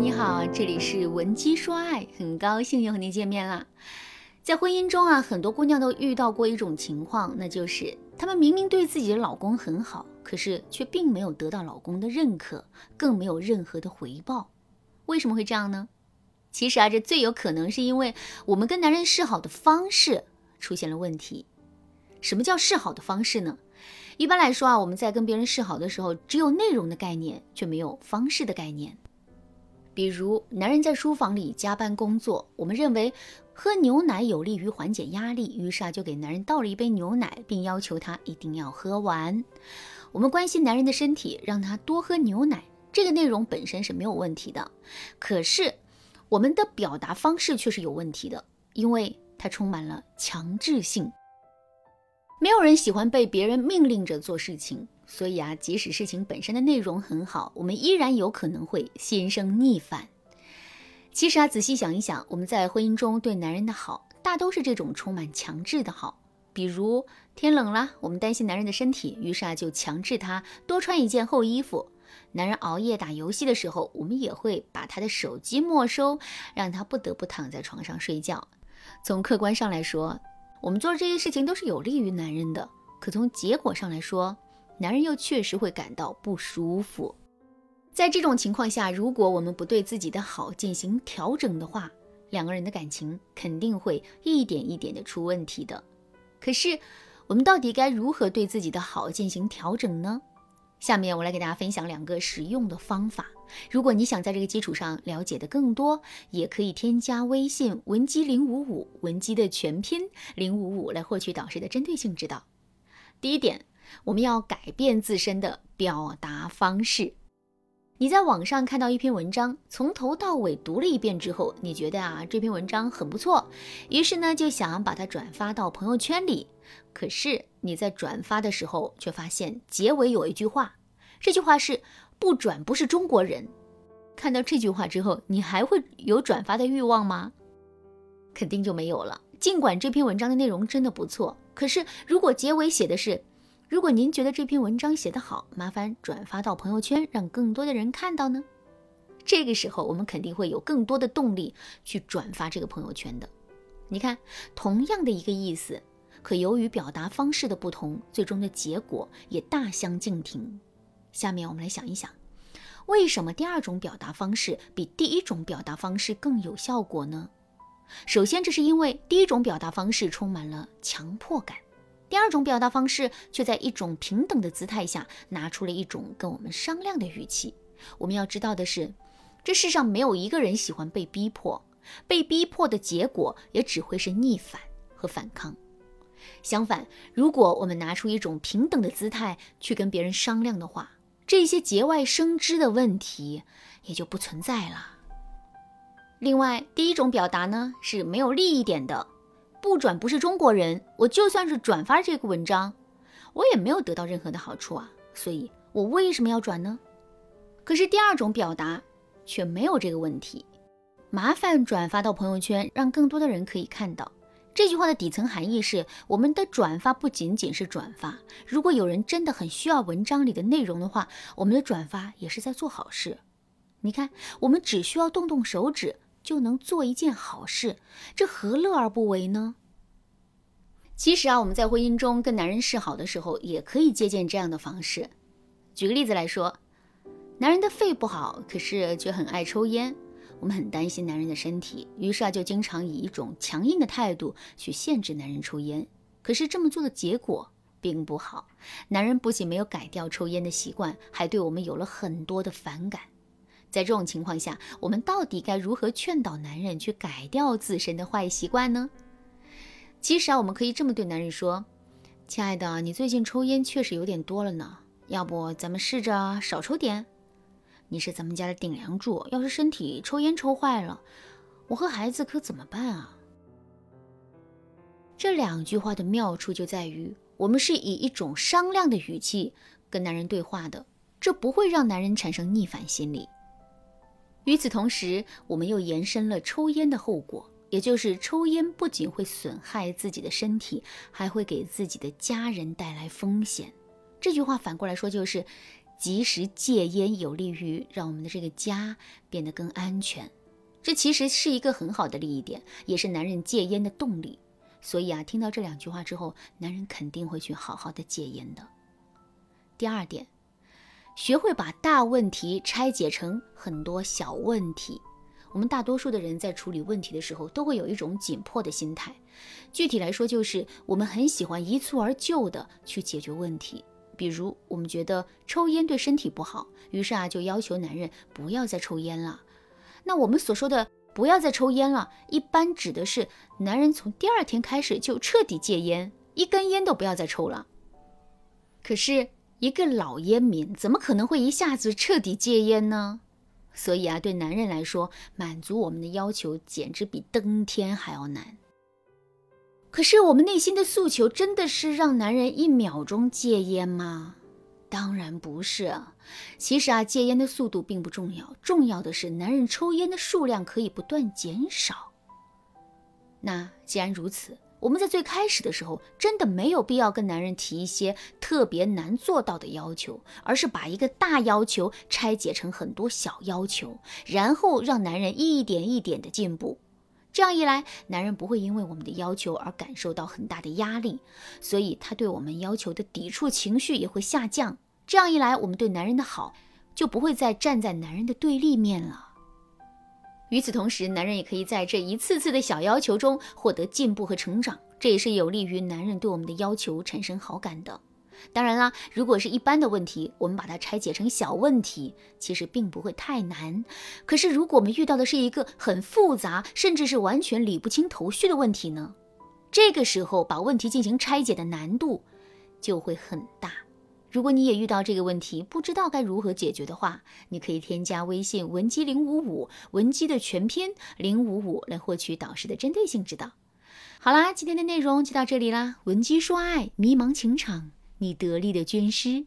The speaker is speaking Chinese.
你好，这里是文姬说爱，很高兴又和你见面啦。在婚姻中啊，很多姑娘都遇到过一种情况，那就是她们明明对自己的老公很好，可是却并没有得到老公的认可，更没有任何的回报。为什么会这样呢？其实啊，这最有可能是因为我们跟男人示好的方式出现了问题。什么叫示好的方式呢？一般来说啊，我们在跟别人示好的时候，只有内容的概念，却没有方式的概念。比如，男人在书房里加班工作，我们认为喝牛奶有利于缓解压力，于是啊就给男人倒了一杯牛奶，并要求他一定要喝完。我们关心男人的身体，让他多喝牛奶，这个内容本身是没有问题的。可是，我们的表达方式却是有问题的，因为它充满了强制性。没有人喜欢被别人命令着做事情。所以啊，即使事情本身的内容很好，我们依然有可能会心生逆反。其实啊，仔细想一想，我们在婚姻中对男人的好，大都是这种充满强制的好。比如天冷了，我们担心男人的身体，于是啊就强制他多穿一件厚衣服。男人熬夜打游戏的时候，我们也会把他的手机没收，让他不得不躺在床上睡觉。从客观上来说，我们做这些事情都是有利于男人的，可从结果上来说，男人又确实会感到不舒服，在这种情况下，如果我们不对自己的好进行调整的话，两个人的感情肯定会一点一点的出问题的。可是，我们到底该如何对自己的好进行调整呢？下面我来给大家分享两个实用的方法。如果你想在这个基础上了解的更多，也可以添加微信文姬零五五，文姬的全拼零五五来获取导师的针对性指导。第一点。我们要改变自身的表达方式。你在网上看到一篇文章，从头到尾读了一遍之后，你觉得啊这篇文章很不错，于是呢就想把它转发到朋友圈里。可是你在转发的时候，却发现结尾有一句话，这句话是“不转不是中国人”。看到这句话之后，你还会有转发的欲望吗？肯定就没有了。尽管这篇文章的内容真的不错，可是如果结尾写的是。如果您觉得这篇文章写得好，麻烦转发到朋友圈，让更多的人看到呢。这个时候，我们肯定会有更多的动力去转发这个朋友圈的。你看，同样的一个意思，可由于表达方式的不同，最终的结果也大相径庭。下面我们来想一想，为什么第二种表达方式比第一种表达方式更有效果呢？首先，这是因为第一种表达方式充满了强迫感。第二种表达方式却在一种平等的姿态下，拿出了一种跟我们商量的语气。我们要知道的是，这世上没有一个人喜欢被逼迫，被逼迫的结果也只会是逆反和反抗。相反，如果我们拿出一种平等的姿态去跟别人商量的话，这些节外生枝的问题也就不存在了。另外，第一种表达呢是没有利益点的。不转不是中国人，我就算是转发这个文章，我也没有得到任何的好处啊，所以我为什么要转呢？可是第二种表达却没有这个问题，麻烦转发到朋友圈，让更多的人可以看到。这句话的底层含义是，我们的转发不仅仅是转发，如果有人真的很需要文章里的内容的话，我们的转发也是在做好事。你看，我们只需要动动手指。就能做一件好事，这何乐而不为呢？其实啊，我们在婚姻中跟男人示好的时候，也可以借鉴这样的方式。举个例子来说，男人的肺不好，可是却很爱抽烟，我们很担心男人的身体，于是啊，就经常以一种强硬的态度去限制男人抽烟。可是这么做的结果并不好，男人不仅没有改掉抽烟的习惯，还对我们有了很多的反感。在这种情况下，我们到底该如何劝导男人去改掉自身的坏习惯呢？其实啊，我们可以这么对男人说：“亲爱的，你最近抽烟确实有点多了呢，要不咱们试着少抽点？你是咱们家的顶梁柱，要是身体抽烟抽坏了，我和孩子可怎么办啊？”这两句话的妙处就在于，我们是以一种商量的语气跟男人对话的，这不会让男人产生逆反心理。与此同时，我们又延伸了抽烟的后果，也就是抽烟不仅会损害自己的身体，还会给自己的家人带来风险。这句话反过来说就是，及时戒烟有利于让我们的这个家变得更安全。这其实是一个很好的利益点，也是男人戒烟的动力。所以啊，听到这两句话之后，男人肯定会去好好的戒烟的。第二点，学会把大问题拆解成很多小问题。我们大多数的人在处理问题的时候，都会有一种紧迫的心态。具体来说，就是我们很喜欢一蹴而就的去解决问题。比如，我们觉得抽烟对身体不好，于是啊，就要求男人不要再抽烟了。那我们所说的不要再抽烟了，一般指的是男人从第二天开始就彻底戒烟，一根烟都不要再抽了。可是，一个老烟民怎么可能会一下子彻底戒烟呢？所以啊，对男人来说，满足我们的要求简直比登天还要难。可是，我们内心的诉求真的是让男人一秒钟戒烟吗？当然不是。其实啊，戒烟的速度并不重要，重要的是男人抽烟的数量可以不断减少。那既然如此，我们在最开始的时候，真的没有必要跟男人提一些特别难做到的要求，而是把一个大要求拆解成很多小要求，然后让男人一点一点的进步。这样一来，男人不会因为我们的要求而感受到很大的压力，所以他对我们要求的抵触情绪也会下降。这样一来，我们对男人的好就不会再站在男人的对立面了。与此同时，男人也可以在这一次次的小要求中获得进步和成长，这也是有利于男人对我们的要求产生好感的。当然啦，如果是一般的问题，我们把它拆解成小问题，其实并不会太难。可是，如果我们遇到的是一个很复杂，甚至是完全理不清头绪的问题呢？这个时候，把问题进行拆解的难度就会很大。如果你也遇到这个问题，不知道该如何解决的话，你可以添加微信文姬零五五，文姬的全拼零五五，来获取导师的针对性指导。好啦，今天的内容就到这里啦，文姬说爱，迷茫情场，你得力的军师。